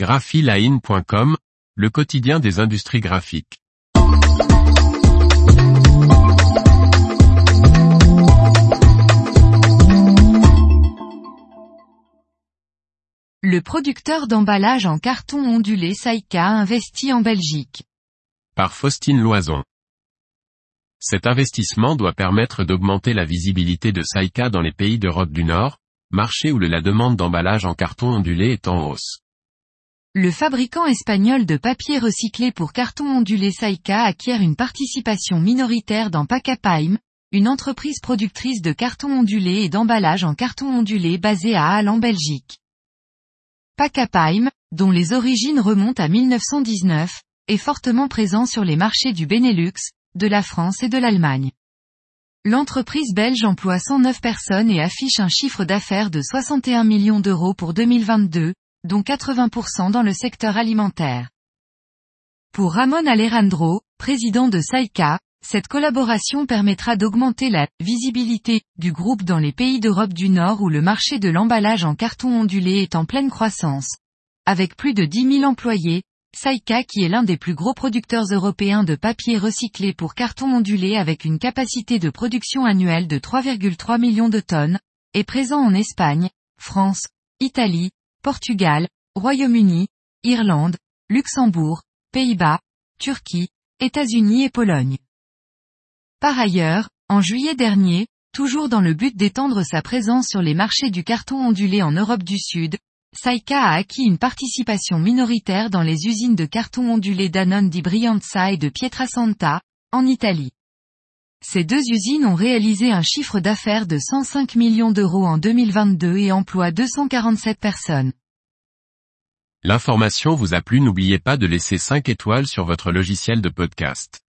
graphiline.com, le quotidien des industries graphiques. Le producteur d'emballage en carton ondulé Saika investit en Belgique. Par Faustine Loison. Cet investissement doit permettre d'augmenter la visibilité de Saika dans les pays d'Europe du Nord, marché où la demande d'emballage en carton ondulé est en hausse. Le fabricant espagnol de papier recyclé pour carton ondulé Saika acquiert une participation minoritaire dans Pacapaim, une entreprise productrice de carton ondulé et d'emballage en carton ondulé basée à Halle en Belgique. Pacapaim, dont les origines remontent à 1919, est fortement présent sur les marchés du Benelux, de la France et de l'Allemagne. L'entreprise belge emploie 109 personnes et affiche un chiffre d'affaires de 61 millions d'euros pour 2022, dont 80% dans le secteur alimentaire. Pour Ramon Alejandro, président de Saika, cette collaboration permettra d'augmenter la visibilité du groupe dans les pays d'Europe du Nord où le marché de l'emballage en carton ondulé est en pleine croissance. Avec plus de 10 000 employés, Saika qui est l'un des plus gros producteurs européens de papier recyclé pour carton ondulé avec une capacité de production annuelle de 3,3 millions de tonnes, est présent en Espagne, France, Italie, Portugal, Royaume-Uni, Irlande, Luxembourg, Pays-Bas, Turquie, États-Unis et Pologne. Par ailleurs, en juillet dernier, toujours dans le but d'étendre sa présence sur les marchés du carton ondulé en Europe du Sud, Saika a acquis une participation minoritaire dans les usines de carton ondulé Danone di Brianza et de Pietrasanta, en Italie. Ces deux usines ont réalisé un chiffre d'affaires de 105 millions d'euros en 2022 et emploient 247 personnes. L'information vous a plu n'oubliez pas de laisser 5 étoiles sur votre logiciel de podcast.